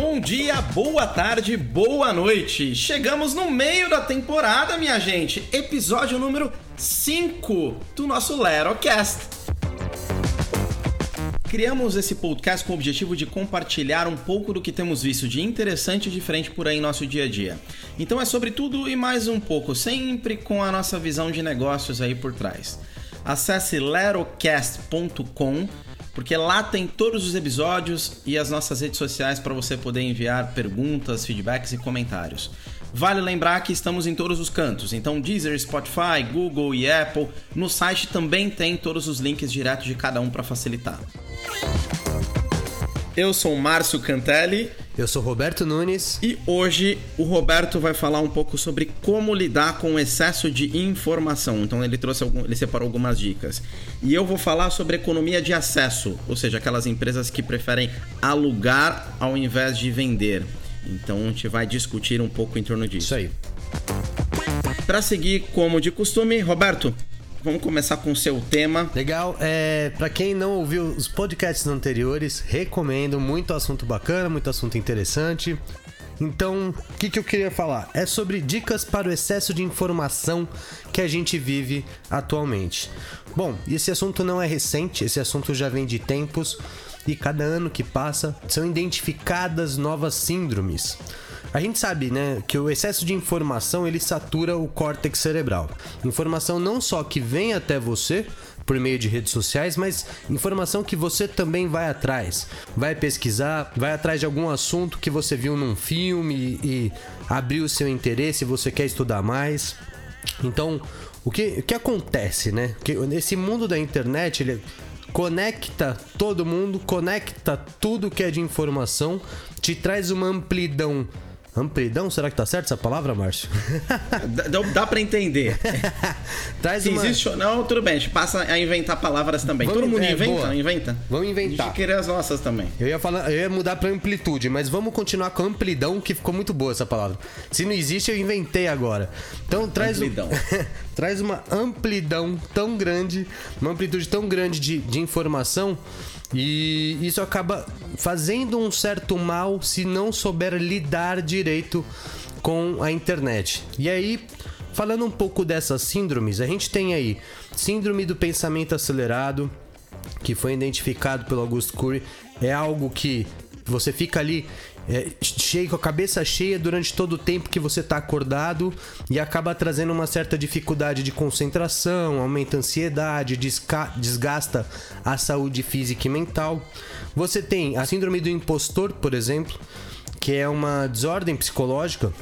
Bom dia, boa tarde, boa noite. Chegamos no meio da temporada, minha gente. Episódio número 5 do nosso Lerocast. Criamos esse podcast com o objetivo de compartilhar um pouco do que temos visto de interessante e diferente por aí em nosso dia a dia. Então é sobre tudo e mais um pouco, sempre com a nossa visão de negócios aí por trás. Acesse lerocast.com porque lá tem todos os episódios e as nossas redes sociais para você poder enviar perguntas, feedbacks e comentários. Vale lembrar que estamos em todos os cantos, então Deezer, Spotify, Google e Apple. No site também tem todos os links diretos de cada um para facilitar. Eu sou Márcio Cantelli. Eu sou Roberto Nunes. E hoje o Roberto vai falar um pouco sobre como lidar com o excesso de informação. Então ele trouxe algum, ele separou algumas dicas. E eu vou falar sobre economia de acesso, ou seja, aquelas empresas que preferem alugar ao invés de vender. Então a gente vai discutir um pouco em torno disso. Isso aí. Para seguir como de costume, Roberto, Vamos começar com o seu tema. Legal. É, para quem não ouviu os podcasts anteriores, recomendo. Muito assunto bacana, muito assunto interessante. Então, o que, que eu queria falar? É sobre dicas para o excesso de informação que a gente vive atualmente. Bom, esse assunto não é recente, esse assunto já vem de tempos e cada ano que passa são identificadas novas síndromes. A gente sabe, né, que o excesso de informação ele satura o córtex cerebral. Informação não só que vem até você por meio de redes sociais, mas informação que você também vai atrás. Vai pesquisar, vai atrás de algum assunto que você viu num filme e abriu o seu interesse, você quer estudar mais. Então, o que, o que acontece, né? Que esse mundo da internet, ele conecta todo mundo, conecta tudo que é de informação, te traz uma amplidão Amplidão, será que tá certo essa palavra, Márcio? dá, dá para entender. Traz Se uma... existe ou não, tudo bem. A gente passa a inventar palavras também. Vamos, Todo mundo é, inventa? boa. Inventa? Vamos inventar. A gente querer as nossas também. Eu ia, falar, eu ia mudar pra amplitude, mas vamos continuar com amplidão, que ficou muito boa essa palavra. Se não existe, eu inventei agora. Então traz, amplidão. traz uma amplidão tão grande, uma amplitude tão grande de, de informação e isso acaba fazendo um certo mal se não souber lidar direito com a internet. E aí, falando um pouco dessas síndromes, a gente tem aí síndrome do pensamento acelerado, que foi identificado pelo Augusto Cury, é algo que você fica ali é, cheio, com a cabeça cheia durante todo o tempo que você está acordado e acaba trazendo uma certa dificuldade de concentração, aumenta a ansiedade, desgasta a saúde física e mental. Você tem a síndrome do impostor, por exemplo, que é uma desordem psicológica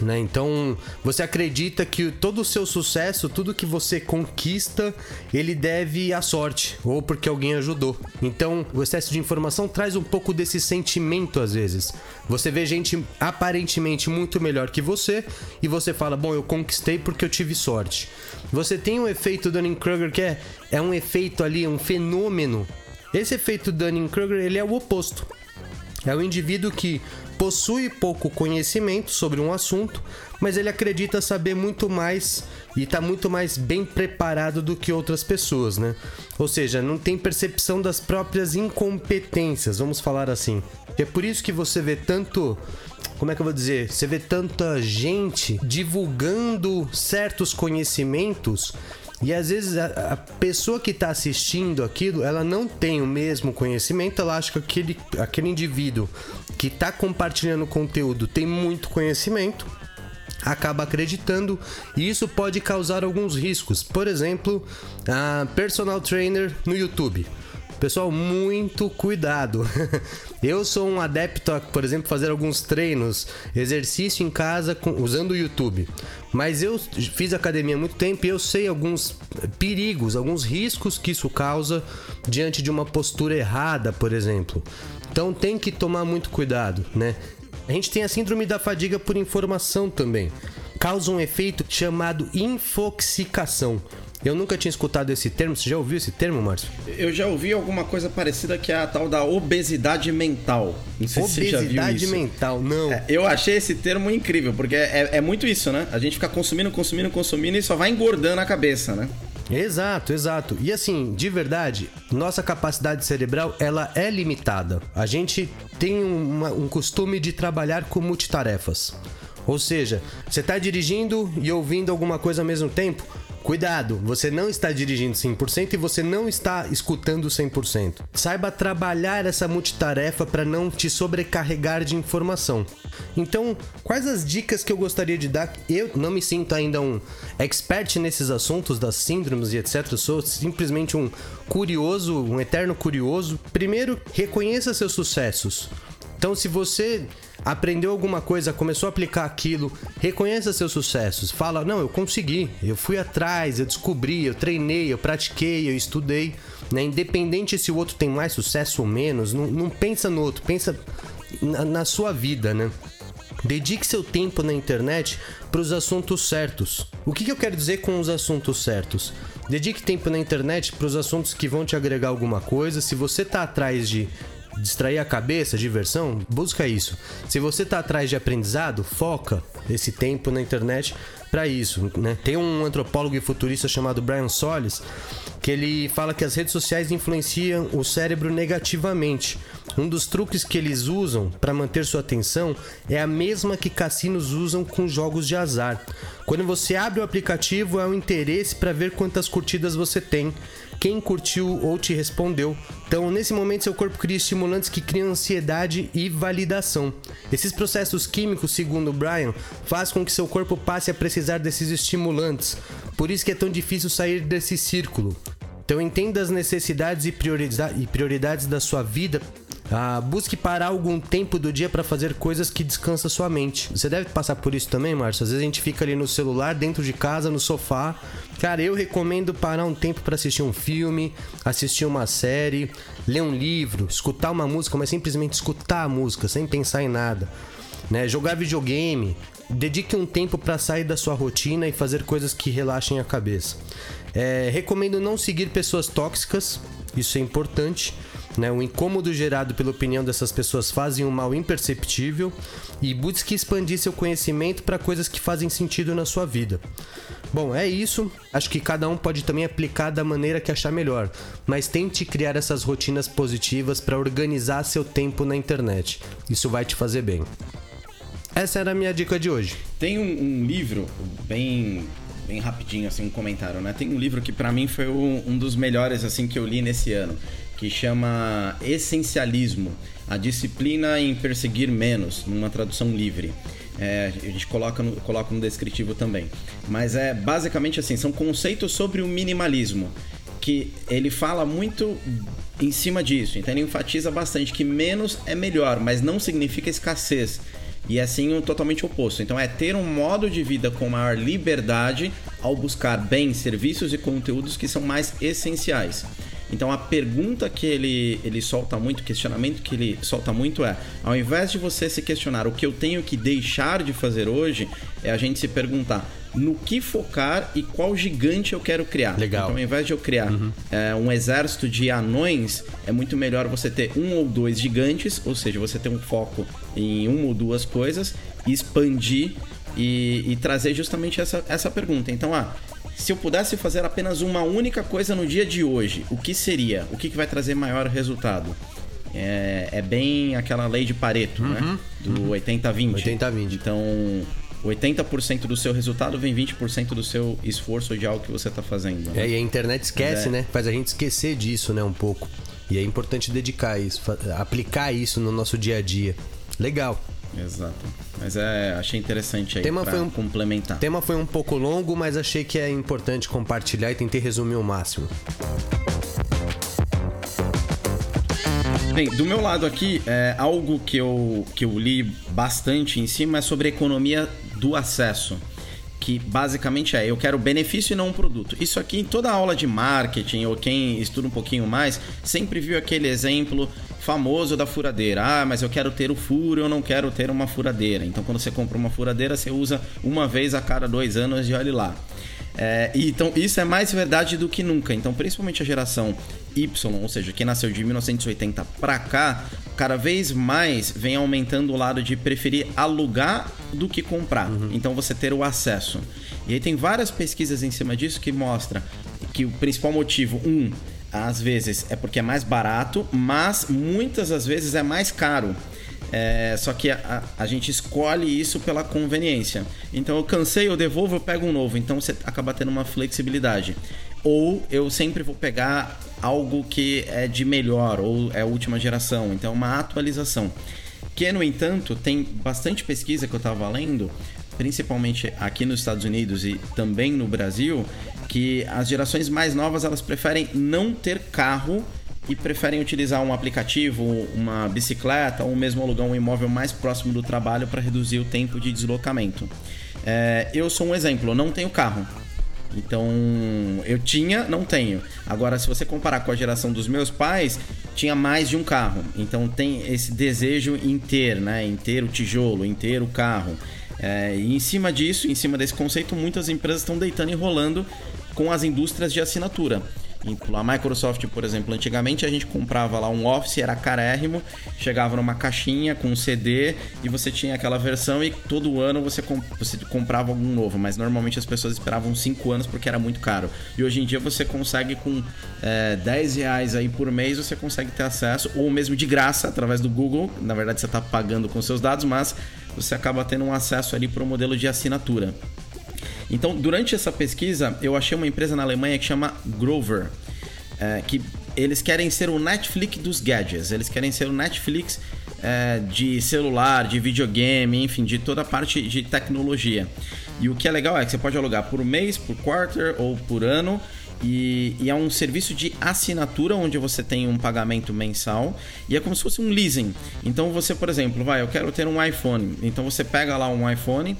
né? Então, você acredita que todo o seu sucesso, tudo que você conquista, ele deve à sorte ou porque alguém ajudou. Então, o excesso de informação traz um pouco desse sentimento às vezes. Você vê gente aparentemente muito melhor que você e você fala: "Bom, eu conquistei porque eu tive sorte". Você tem um efeito Dunning-Kruger que é, é um efeito ali, um fenômeno. Esse efeito Dunning-Kruger, ele é o oposto. É o indivíduo que possui pouco conhecimento sobre um assunto, mas ele acredita saber muito mais e está muito mais bem preparado do que outras pessoas, né? Ou seja, não tem percepção das próprias incompetências, vamos falar assim. É por isso que você vê tanto como é que eu vou dizer? Você vê tanta gente divulgando certos conhecimentos e às vezes a, a pessoa que está assistindo aquilo, ela não tem o mesmo conhecimento, ela acha que aquele, aquele indivíduo que está compartilhando conteúdo tem muito conhecimento, acaba acreditando e isso pode causar alguns riscos. Por exemplo, a personal trainer no YouTube. Pessoal, muito cuidado. Eu sou um adepto a, por exemplo, fazer alguns treinos, exercício em casa com, usando o YouTube. Mas eu fiz academia há muito tempo e eu sei alguns perigos, alguns riscos que isso causa diante de uma postura errada, por exemplo. Então tem que tomar muito cuidado, né? A gente tem a síndrome da fadiga por informação também. Causa um efeito chamado infoxicação. Eu nunca tinha escutado esse termo. Você já ouviu esse termo, Márcio? Eu já ouvi alguma coisa parecida que é a tal da obesidade mental. Não sei obesidade se você já viu isso. mental, não. É, eu achei esse termo incrível, porque é, é, muito isso, né? A gente fica consumindo, consumindo, consumindo e só vai engordando a cabeça, né? Exato, exato. E assim, de verdade, nossa capacidade cerebral ela é limitada. A gente tem uma, um costume de trabalhar com multitarefas. Ou seja, você está dirigindo e ouvindo alguma coisa ao mesmo tempo? Cuidado, você não está dirigindo 100% e você não está escutando 100%. Saiba trabalhar essa multitarefa para não te sobrecarregar de informação. Então, quais as dicas que eu gostaria de dar? Eu não me sinto ainda um expert nesses assuntos das síndromes e etc. Eu sou simplesmente um curioso, um eterno curioso. Primeiro, reconheça seus sucessos. Então, se você aprendeu alguma coisa, começou a aplicar aquilo, reconheça seus sucessos. Fala: "Não, eu consegui. Eu fui atrás, eu descobri, eu treinei, eu pratiquei, eu estudei". Né? Independente se o outro tem mais sucesso ou menos, não, não pensa no outro, pensa na, na sua vida, né? Dedique seu tempo na internet para os assuntos certos. O que, que eu quero dizer com os assuntos certos? Dedique tempo na internet para os assuntos que vão te agregar alguma coisa. Se você está atrás de distrair a cabeça, diversão, busca isso. Se você está atrás de aprendizado, foca esse tempo na internet para isso, né? Tem um antropólogo e futurista chamado Brian Solis que ele fala que as redes sociais influenciam o cérebro negativamente. Um dos truques que eles usam para manter sua atenção é a mesma que cassinos usam com jogos de azar. Quando você abre o aplicativo, é o interesse para ver quantas curtidas você tem quem curtiu ou te respondeu. Então, nesse momento, seu corpo cria estimulantes que criam ansiedade e validação. Esses processos químicos, segundo Brian, faz com que seu corpo passe a precisar desses estimulantes. Por isso que é tão difícil sair desse círculo. Então entenda as necessidades e prioridades da sua vida ah, busque parar algum tempo do dia para fazer coisas que descansa sua mente. Você deve passar por isso também, Márcio. Às vezes a gente fica ali no celular, dentro de casa, no sofá. Cara, eu recomendo parar um tempo para assistir um filme, assistir uma série, ler um livro, escutar uma música, mas simplesmente escutar a música, sem pensar em nada. Né? Jogar videogame. Dedique um tempo para sair da sua rotina e fazer coisas que relaxem a cabeça. É, recomendo não seguir pessoas tóxicas, isso é importante. Né? O incômodo gerado pela opinião dessas pessoas fazem um mal imperceptível e busque expandir seu conhecimento para coisas que fazem sentido na sua vida. Bom, é isso. Acho que cada um pode também aplicar da maneira que achar melhor, mas tente criar essas rotinas positivas para organizar seu tempo na internet. Isso vai te fazer bem. Essa era a minha dica de hoje. Tem um, um livro bem bem rapidinho assim um comentário, né? Tem um livro que para mim foi um, dos melhores assim que eu li nesse ano que chama Essencialismo, a disciplina em perseguir menos, numa tradução livre. É, a gente coloca no, coloca no descritivo também. Mas é basicamente assim, são conceitos sobre o minimalismo, que ele fala muito em cima disso. Então ele enfatiza bastante que menos é melhor, mas não significa escassez. E assim um totalmente oposto. Então é ter um modo de vida com maior liberdade ao buscar bens, serviços e conteúdos que são mais essenciais. Então a pergunta que ele, ele solta muito, o questionamento que ele solta muito é: ao invés de você se questionar o que eu tenho que deixar de fazer hoje, é a gente se perguntar no que focar e qual gigante eu quero criar. Legal. Então, ao invés de eu criar uhum. é, um exército de anões, é muito melhor você ter um ou dois gigantes, ou seja, você ter um foco em uma ou duas coisas, expandir e, e trazer justamente essa, essa pergunta. Então, ah, se eu pudesse fazer apenas uma única coisa no dia de hoje, o que seria? O que, que vai trazer maior resultado? É, é bem aquela lei de Pareto, né? uhum, né? Do uhum. 80-20. 80-20. Então, 80% do seu resultado vem 20% do seu esforço de algo que você está fazendo. Né? É, e a internet esquece, é. né? Faz a gente esquecer disso, né? Um pouco. E é importante dedicar isso, aplicar isso no nosso dia a dia. Legal. Exato. Mas é, achei interessante aí tema foi um, complementar. O tema foi um pouco longo, mas achei que é importante compartilhar e tentei resumir o máximo. Bem, do meu lado aqui, é, algo que eu, que eu li bastante em cima é sobre a economia do acesso. Que basicamente é, eu quero benefício e não um produto. Isso aqui, em toda aula de marketing, ou quem estuda um pouquinho mais, sempre viu aquele exemplo famoso da furadeira. Ah, mas eu quero ter o furo, eu não quero ter uma furadeira. Então, quando você compra uma furadeira, você usa uma vez a cada dois anos e olhe lá. É, então, isso é mais verdade do que nunca. Então, principalmente a geração Y, ou seja, que nasceu de 1980 para cá, cada vez mais vem aumentando o lado de preferir alugar do que comprar. Uhum. Então, você ter o acesso. E aí tem várias pesquisas em cima disso que mostram que o principal motivo, um, às vezes é porque é mais barato, mas muitas das vezes é mais caro. É, só que a, a, gente escolhe isso pela conveniência. Então eu cansei, eu devolvo, eu pego um novo. Então você acaba tendo uma flexibilidade. Ou eu sempre vou pegar algo que é de melhor, ou é última geração. Então uma atualização. Que, no entanto, tem bastante pesquisa que eu estava lendo, principalmente aqui nos Estados Unidos e também no Brasil, que as gerações mais novas elas preferem não ter carro e preferem utilizar um aplicativo, uma bicicleta ou mesmo alugar um imóvel mais próximo do trabalho para reduzir o tempo de deslocamento. É, eu sou um exemplo, eu não tenho carro. Então, eu tinha, não tenho. Agora, se você comparar com a geração dos meus pais, tinha mais de um carro. Então, tem esse desejo em ter, né? Em ter o tijolo, em ter o carro. É, e em cima disso, em cima desse conceito, muitas empresas estão deitando e rolando com as indústrias de assinatura. A Microsoft, por exemplo, antigamente a gente comprava lá um Office, era carérrimo, chegava numa caixinha com um CD e você tinha aquela versão e todo ano você, comp você comprava algum novo, mas normalmente as pessoas esperavam 5 anos porque era muito caro. E hoje em dia você consegue com é, 10 reais aí por mês, você consegue ter acesso, ou mesmo de graça, através do Google. Na verdade você está pagando com seus dados, mas você acaba tendo um acesso ali para o modelo de assinatura. Então, durante essa pesquisa, eu achei uma empresa na Alemanha que chama Grover, é, que eles querem ser o Netflix dos gadgets, eles querem ser o Netflix é, de celular, de videogame, enfim, de toda a parte de tecnologia. E o que é legal é que você pode alugar por mês, por quarter ou por ano. E, e, é um serviço de assinatura onde você tem um pagamento mensal e é como se fosse um leasing. Então você, por exemplo, vai, eu quero ter um iPhone. Então você pega lá um iPhone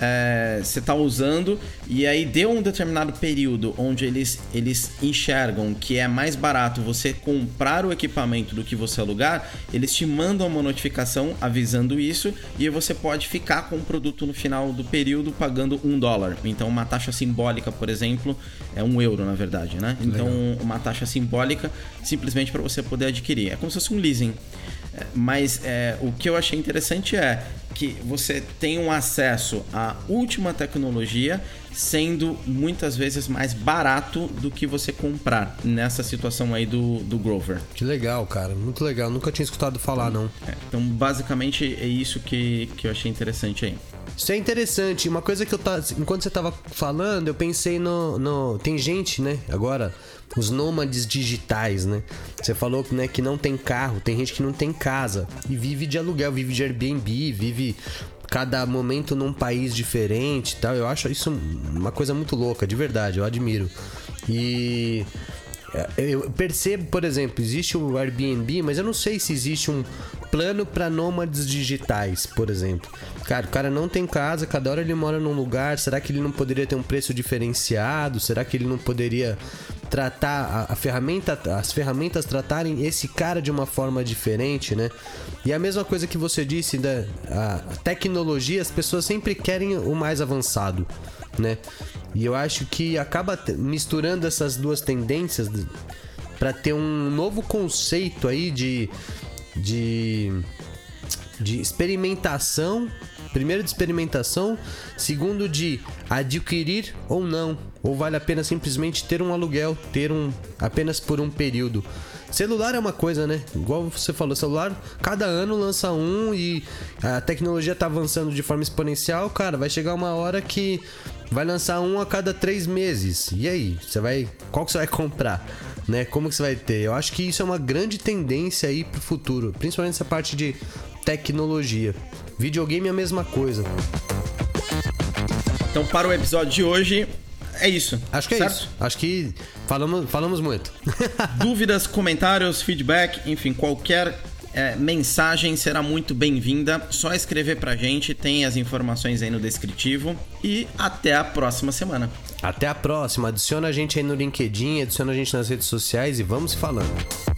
é, você está usando e aí deu um determinado período onde eles, eles enxergam que é mais barato você comprar o equipamento do que você alugar, eles te mandam uma notificação avisando isso e você pode ficar com o produto no final do período pagando um dólar. Então uma taxa simbólica, por exemplo, é um euro na verdade, né? Então Legal. uma taxa simbólica simplesmente para você poder adquirir. É como se fosse um leasing. É, mas é, o que eu achei interessante é que você tem um acesso à última tecnologia, sendo muitas vezes mais barato do que você comprar nessa situação aí do, do Grover. Que legal, cara. Muito legal. Nunca tinha escutado falar, então, não. É, então, basicamente, é isso que, que eu achei interessante aí. Isso é interessante. Uma coisa que eu tá, enquanto você tava falando, eu pensei no, no tem gente, né, agora os nômades digitais, né? Você falou né, que não tem carro, tem gente que não tem casa e vive de aluguel, vive de Airbnb, vive cada momento num país diferente, tal. Eu acho isso uma coisa muito louca, de verdade, eu admiro. E é, eu percebo, por exemplo, existe o Airbnb, mas eu não sei se existe um plano para nômades digitais, por exemplo. Cara, o cara não tem casa, cada hora ele mora num lugar. Será que ele não poderia ter um preço diferenciado? Será que ele não poderia tratar a, a, ferramenta, as ferramentas tratarem esse cara de uma forma diferente, né? E a mesma coisa que você disse da a tecnologia, as pessoas sempre querem o mais avançado, né? E eu acho que acaba misturando essas duas tendências para ter um novo conceito aí de de de experimentação Primeiro de experimentação, segundo de adquirir ou não, ou vale a pena simplesmente ter um aluguel, ter um apenas por um período. Celular é uma coisa, né? Igual você falou, celular, cada ano lança um e a tecnologia tá avançando de forma exponencial, cara, vai chegar uma hora que vai lançar um a cada três meses. E aí, você vai, qual que você vai comprar? Né? Como que você vai ter? Eu acho que isso é uma grande tendência aí pro futuro, principalmente essa parte de tecnologia. Videogame é a mesma coisa. Então, para o episódio de hoje, é isso. Acho que é certo? isso. Acho que falamos, falamos muito. Dúvidas, comentários, feedback, enfim, qualquer é, mensagem será muito bem-vinda. Só escrever pra gente, tem as informações aí no descritivo. E até a próxima semana. Até a próxima. Adiciona a gente aí no LinkedIn, adiciona a gente nas redes sociais e vamos falando.